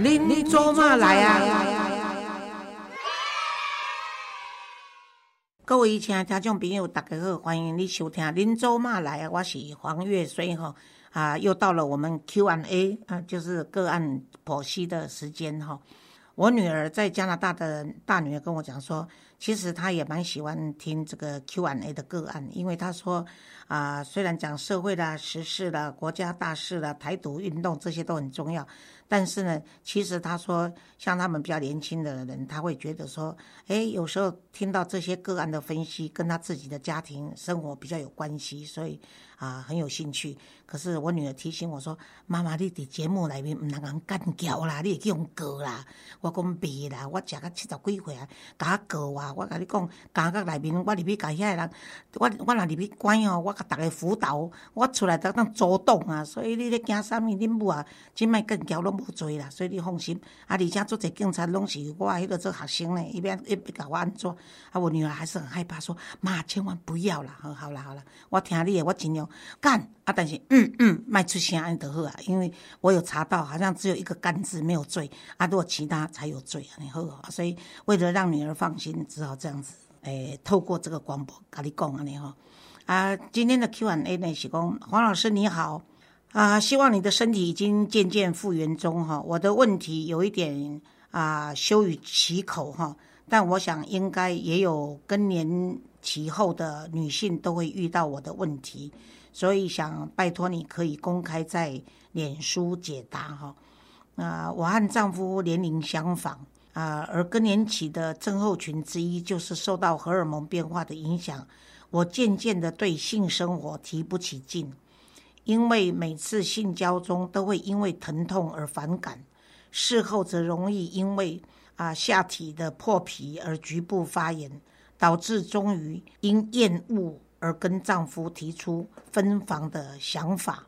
您做嘛来啊？各位亲爱听众朋友，大家好，欢迎你收听《您做嘛来啊》，我是黄月水哈啊，又到了我们 Q&A 啊，就是个案剖析的时间哈。我女儿在加拿大的大女儿跟我讲说，其实她也蛮喜欢听这个 Q&A 的个案，因为她说啊，虽然讲社会啦、时事啦、国家大事啦、台独运动这些都很重要。但是呢，其实他说，像他们比较年轻的人，他会觉得说，哎，有时候听到这些个案的分析，跟他自己的家庭生活比较有关系，所以啊，很有兴趣。可是我女儿提醒我说：“妈妈，你伫节目里面唔能够干叫啦，你会去用告啦。”我讲别啦，我食到七十几岁啊，甲告啊！我甲你讲，感觉内面，我入去甲遐个人，我我若入去关哦，我甲逐个辅导，我出来得当主动啊。所以你咧惊啥物？恁母啊，即摆更交拢无做啦。所以你放心。啊，而且做者警察拢是我迄个做学生呢，伊边伊边甲我安怎？啊，我女儿还是很害怕，说妈，千万不要啦！好，好啦，好啦，我听你的，我尽量干。啊，但是。嗯嗯，卖出声安得好啊，因为我有查到，好像只有一个干字没有罪啊，如果其他才有罪啊，你好，所以为了让女儿放心，只好这样子，诶，透过这个广播跟你讲啊，你好啊，今天的 Q&A 呢是讲黄老师你好。啊，希望你的身体已经渐渐复原中哈，我的问题有一点啊羞于启口哈，但我想应该也有更年期后的女性都会遇到我的问题。所以想拜托你，可以公开在脸书解答哈。啊，我和丈夫年龄相仿。啊，而更年期的症候群之一就是受到荷尔蒙变化的影响。我渐渐的对性生活提不起劲，因为每次性交中都会因为疼痛而反感，事后则容易因为啊下体的破皮而局部发炎，导致终于因厌恶。而跟丈夫提出分房的想法，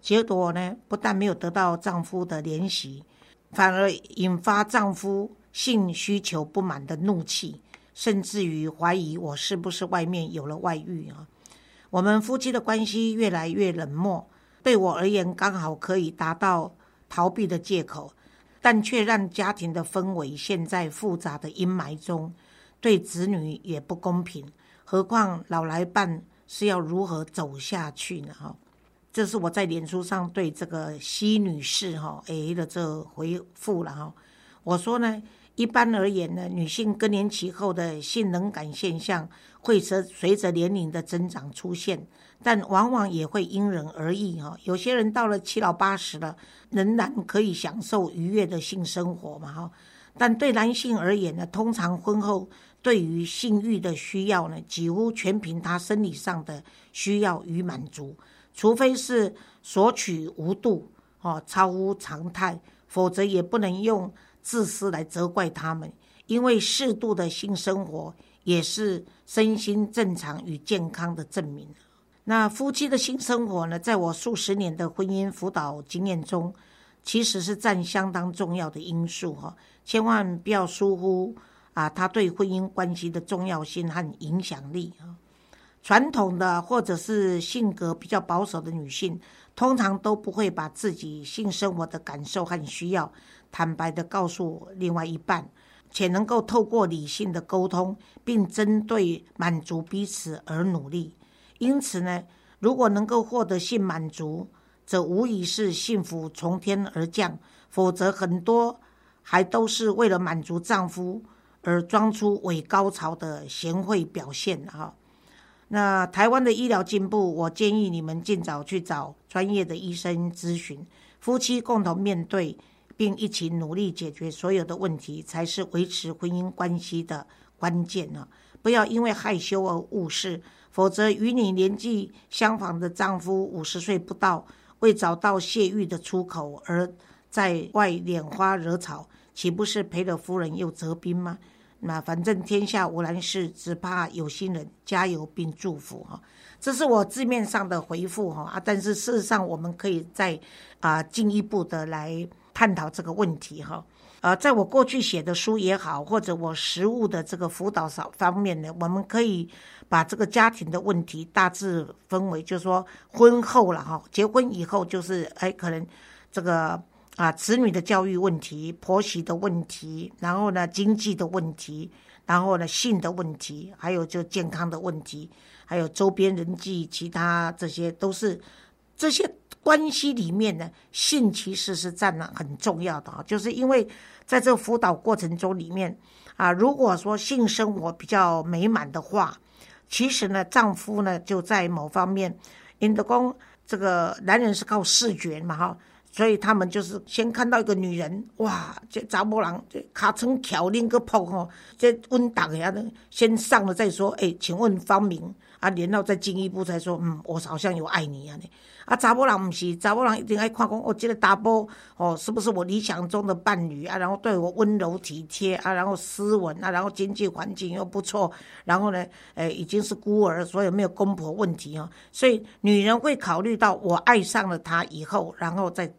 结果呢，不但没有得到丈夫的怜惜，反而引发丈夫性需求不满的怒气，甚至于怀疑我是不是外面有了外遇啊！我们夫妻的关系越来越冷漠，对我而言刚好可以达到逃避的借口，但却让家庭的氛围陷在复杂的阴霾中，对子女也不公平。何况老来伴是要如何走下去呢？哈，这是我在脸书上对这个西女士哈 A 的这回复了哈。我说呢，一般而言呢，女性更年期后的性冷感现象会随随着年龄的增长出现，但往往也会因人而异哈。有些人到了七老八十了，仍然可以享受愉悦的性生活嘛哈。但对男性而言呢，通常婚后。对于性欲的需要呢，几乎全凭他生理上的需要与满足，除非是索取无度哦，超乎常态，否则也不能用自私来责怪他们，因为适度的性生活也是身心正常与健康的证明。那夫妻的性生活呢，在我数十年的婚姻辅导经验中，其实是占相当重要的因素哈，千万不要疏忽。啊，他对婚姻关系的重要性和影响力啊，传统的或者是性格比较保守的女性，通常都不会把自己性生活的感受和需要坦白的告诉另外一半，且能够透过理性的沟通，并针对满足彼此而努力。因此呢，如果能够获得性满足，则无疑是幸福从天而降；否则，很多还都是为了满足丈夫。而装出伪高潮的贤惠表现哈，那台湾的医疗进步，我建议你们尽早去找专业的医生咨询，夫妻共同面对，并一起努力解决所有的问题，才是维持婚姻关系的关键呢。不要因为害羞而误事，否则与你年纪相仿的丈夫五十岁不到，未找到泄欲的出口，而在外拈花惹草。岂不是赔了夫人又折兵吗？那反正天下无难事，只怕有心人。加油并祝福哈，这是我字面上的回复哈啊。但是事实上，我们可以再啊进一步的来探讨这个问题哈。呃，在我过去写的书也好，或者我实务的这个辅导上方面呢，我们可以把这个家庭的问题大致分为，就是说婚后了哈，结婚以后就是哎，可能这个。啊，子女的教育问题、婆媳的问题，然后呢，经济的问题，然后呢，性的问题，还有就健康的问题，还有周边人际，其他这些都是这些关系里面呢，性其实是占了很重要的啊，就是因为在这个辅导过程中里面啊，如果说性生活比较美满的话，其实呢，丈夫呢就在某方面，因的公这个男人是靠视觉嘛哈，所以他们就是先看到一个女人，哇，这查某人这卡成巧拎个炮吼，这温党呀的先上了再说，哎，请问芳名。啊，然后再进一步再说，嗯，我好像有爱你啊，啊，查某人不是查某人一定爱看讲，哦，这个大波哦，是不是我理想中的伴侣啊？然后对我温柔体贴啊，然后斯文啊，然后经济环境又不错，然后呢，诶，已经是孤儿，所以没有公婆问题哦。所以女人会考虑到我爱上了他以后，然后再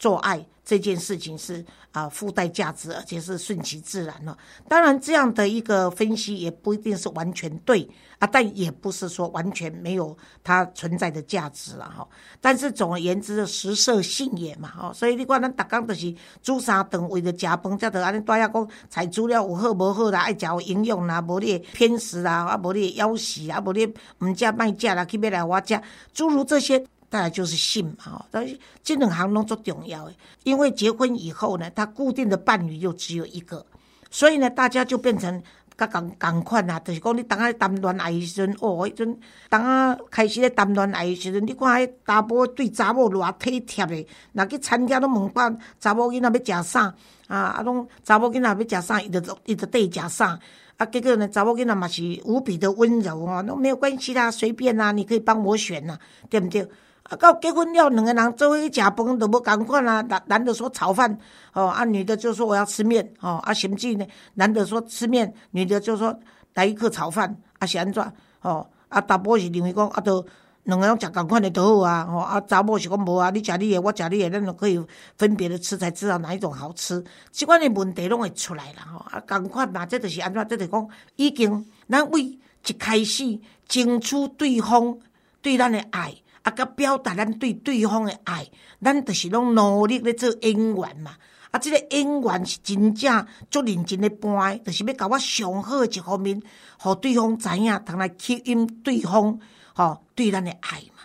做爱这件事情是啊附带价值，而且是顺其自然了。当然，这样的一个分析也不一定是完全对。啊，但也不是说完全没有它存在的价值了哈。但是总而言之，食色性也嘛哈。所以你讲，咱逐工就是煮三顿，为了食饭，才得安尼大家讲采资料有好无好啦，爱食有营养啦，无你偏食啦，啊无你枵死啊，无你毋食卖食啦，去要来我食，诸如这些，当然就是性嘛。但是这两行拢足重要诶，因为结婚以后呢，他固定的伴侣又只有一个，所以呢，大家就变成。甲共共款啊，就是讲你当啊谈恋爱时阵，哦，迄阵当啊开始咧谈恋爱时阵，你看迄查甫对查某偌体贴诶，若去餐厅拢问讲查某囡仔要食啥，啊啊拢查某囡仔要食啥，伊就伊就缀食啥，啊结果呢查某囡仔嘛是无比的温柔哦，那没有关系啦，随便啦，你可以帮我选呐，对不对？啊，到结婚了，两个人做伙去食饭都无共款啊。男男的说炒饭，哦，啊女的就说我要吃面，哦，啊甚至呢，男的说吃面，女的就说来一颗炒饭，啊是安怎？哦，啊大波是认为讲啊，都两个人食共款的都好啊，哦，啊查某是讲无啊，你食你的，我食你的，咱就可以分别的吃，才知道哪一种好吃。即款的问题拢会出来啦，吼，啊共款嘛，这就是安怎？这就是讲已经咱为一开始争取对方对咱的爱。啊，甲表达咱对对方的爱，咱就是拢努力咧做演员嘛。啊，即个演员是真正足认真咧扮，就是要甲我上好一方面，互对方知影，通来吸引对方吼对咱的爱嘛。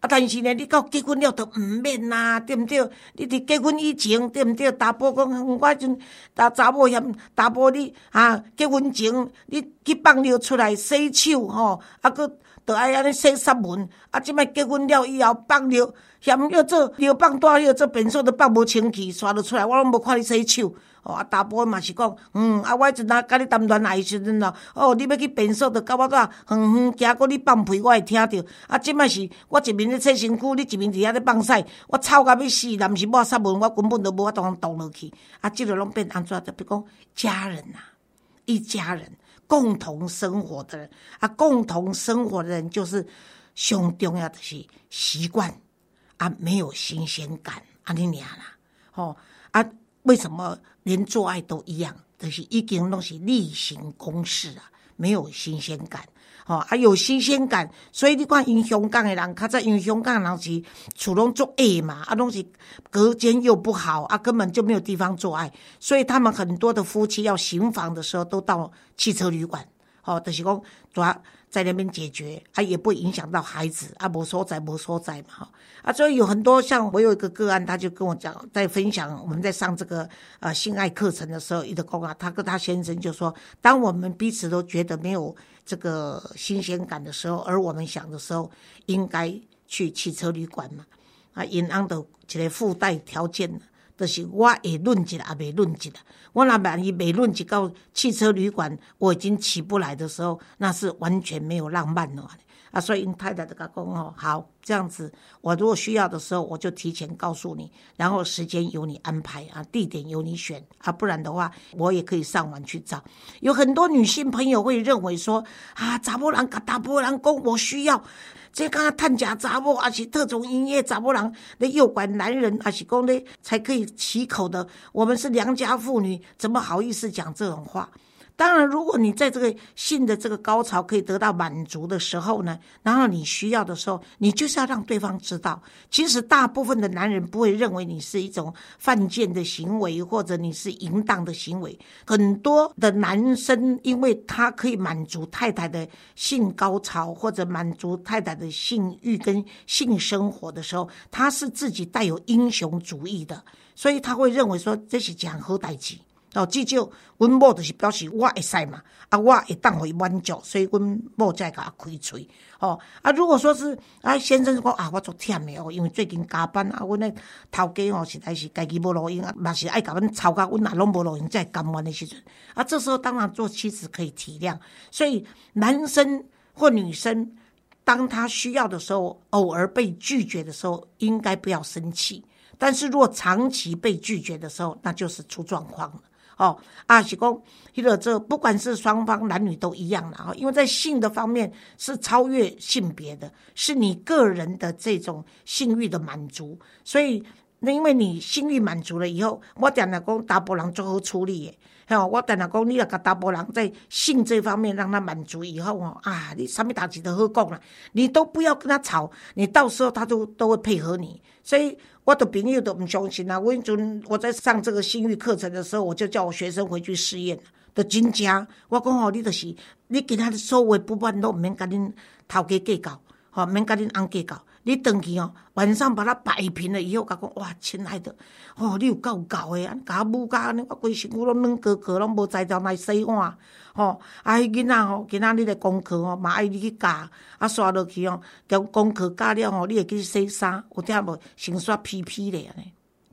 啊，但是呢，你到结婚了都毋免啦，对毋对？你伫结婚以前，对毋对？查甫讲，我阵查查某嫌查甫你啊，结婚前你去放尿出来洗手吼，啊个。都爱安尼洗杀门，啊！即摆结婚了以后放尿，嫌要做尿放大尿，做便所都放无清气，刷落出来，我拢无看你洗手。哦，啊，大部分嘛是讲，嗯，啊，我阵啊，甲你谈恋爱时阵咯，哦，你要去便所，就甲我怎远远行过你放屁，我会听着。啊，即摆是我一面咧洗身躯，你一面伫遐咧放屎，我臭甲要死，若毋是抹杀门，我根本都无法度通动落去。啊，即个拢变安怎？就比如讲家人呐，一家人。共同生活的人啊，共同生活的人就是上重要的是习惯啊，没有新鲜感啊，你俩啦，吼啊，为什么连做爱都一样？就是已经拢是例行公事啊，没有新鲜感。吼，啊有新鲜感，所以你看，因香港的人，较早因香港人是厝拢做矮嘛，啊，拢是隔间又不好，啊，根本就没有地方做爱，所以他们很多的夫妻要行房的时候，都到汽车旅馆，吼，就是讲主要在那边解决，啊，也不影响到孩子，啊，无所在，无所在嘛，哈，啊，所以有很多像我有一个个案，他就跟我讲，在分享我们在上这个呃性爱课程的时候，一个公啊，他跟他先生就说，当我们彼此都觉得没有。这个新鲜感的时候，而我们想的时候，应该去汽车旅馆嘛？啊，银行的这个附带条件，就是我也论一下，也未论一下。我若万一未论及到汽车旅馆，我已经起不来的时候，那是完全没有浪漫了。啊，所以因太太就讲哦，好这样子，我如果需要的时候，我就提前告诉你，然后时间由你安排啊，地点由你选啊，不然的话，我也可以上网去找。有很多女性朋友会认为说啊，查波人甲查波人讲我需要，这刚刚探假杂波，而且特种营业杂波郎，那诱拐男人，而且讲呢才可以起口的，我们是良家妇女，怎么好意思讲这种话？当然，如果你在这个性的这个高潮可以得到满足的时候呢，然后你需要的时候，你就是要让对方知道，其实大部分的男人不会认为你是一种犯贱的行为，或者你是淫荡的行为。很多的男生，因为他可以满足太太的性高潮，或者满足太太的性欲跟性生活的时候，他是自己带有英雄主义的，所以他会认为说这是讲好代志。哦，至少阮某就是表示我会使嘛，啊，我会当互伊满足，所以阮某才甲开喙。哦，啊，如果说是啊，先生讲啊，我足忝的哦，因为最近加班啊，阮的头家哦实在是家己无路用啊，嘛是爱甲阮吵甲阮若拢无路用，才会甘愿的时阵，啊，这时候当然做妻子可以体谅。所以男生或女生，当他需要的时候，偶尔被拒绝的时候，应该不要生气。但是如果长期被拒绝的时候，那就是出状况了。哦，啊，是讲，迄个这不管是双方男女都一样的哈，因为在性的方面是超越性别的，是你个人的这种性欲的满足，所以那因为你性欲满足了以后，我讲了讲大波浪最好处理诶。吼，我等下讲，你若甲大波人在性这方面让他满足以后哦，啊，你啥物代志都好讲啦，你都不要跟他吵，你到时候他都都会配合你。所以我的朋友都唔相信啊。我迄阵我在上这个性欲课程的时候，我就叫我学生回去试验，都真正。我讲吼，你就是你其他的所有不办都唔免甲恁头家计较，吼，免甲恁翁计较。你登去哦，晚上把它摆平了以后，甲讲哇，亲爱的，哦，你有够搞的，甲我母甲安尼，我规身躯拢软壳壳，拢无在条来洗碗，吼，啊，迄囡仔吼，今仔日的功课吼，嘛爱你去教，啊，刷落去哦，交功课教了吼，你会去洗衫，有听无？先刷屁屁咧安尼，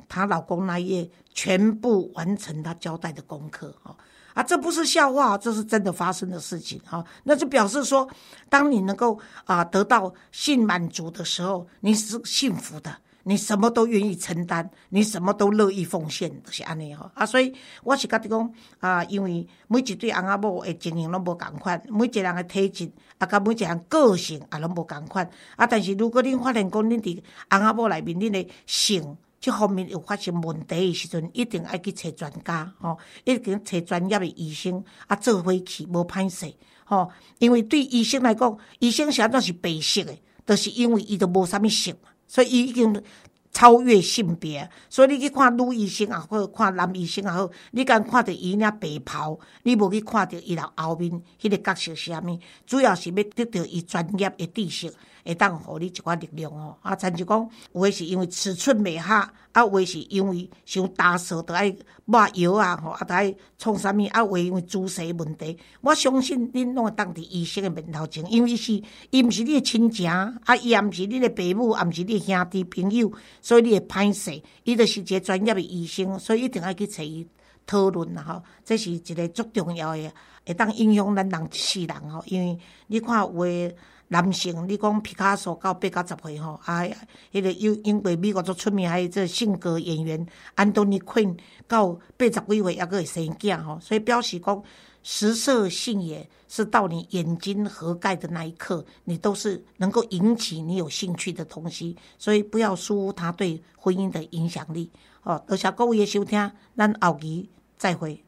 她老公那夜全部完成他交代的功课，吼。啊，这不是笑话，这是真的发生的事情啊。那就表示说，当你能够啊得到性满足的时候，你是幸福的，你什么都愿意承担，你什么都乐意奉献，就是安尼哈。啊，所以我是觉得讲啊，因为每一对翁仔某的经营拢无共款，每一个人的体质啊，甲每一个人个性也拢无共款。啊，但是如果恁发现讲恁伫翁仔某内面恁的性，这方面有发生问题的时阵，一定爱去找专家，吼，一定找专业的医生啊，做回去无歹势，吼。因为对医生来讲，医生啥都是白色的，都是因为伊都无啥物性，所以伊已经超越性别。所以你去看女医生也好，看男医生也好，你敢看到伊领白袍，你无去看到伊后面迄个角色是啥物？主要是要得到伊专业的知识。会当互你一寡力量哦，啊，参就讲有诶是因为尺寸未合，啊，有诶是因为伤大手，着爱抹药啊，吼，啊，着爱创啥物，啊，有诶因为姿势问题。我相信恁拢会当伫医生诶面头前，因为是伊毋是你诶亲情，啊，伊也毋是恁诶爸母，也毋是你兄弟朋友，所以你会歹势。伊着是一个专业诶医生，所以一定要去找伊讨论啦，吼，这是一个足重要诶，会当影响咱人一世人吼，因为你看有诶。男性，你讲皮卡索到八九十岁吼，啊，迄个有英国、美国足出名，还有这性格演员安东尼·昆到八十几岁还阁会生囝吼，所以表示讲食色性也是到你眼睛合盖的那一刻，你都是能够引起你有兴趣的东西，所以不要疏忽他对婚姻的影响力。哦，多谢各位的收听，咱后期再会。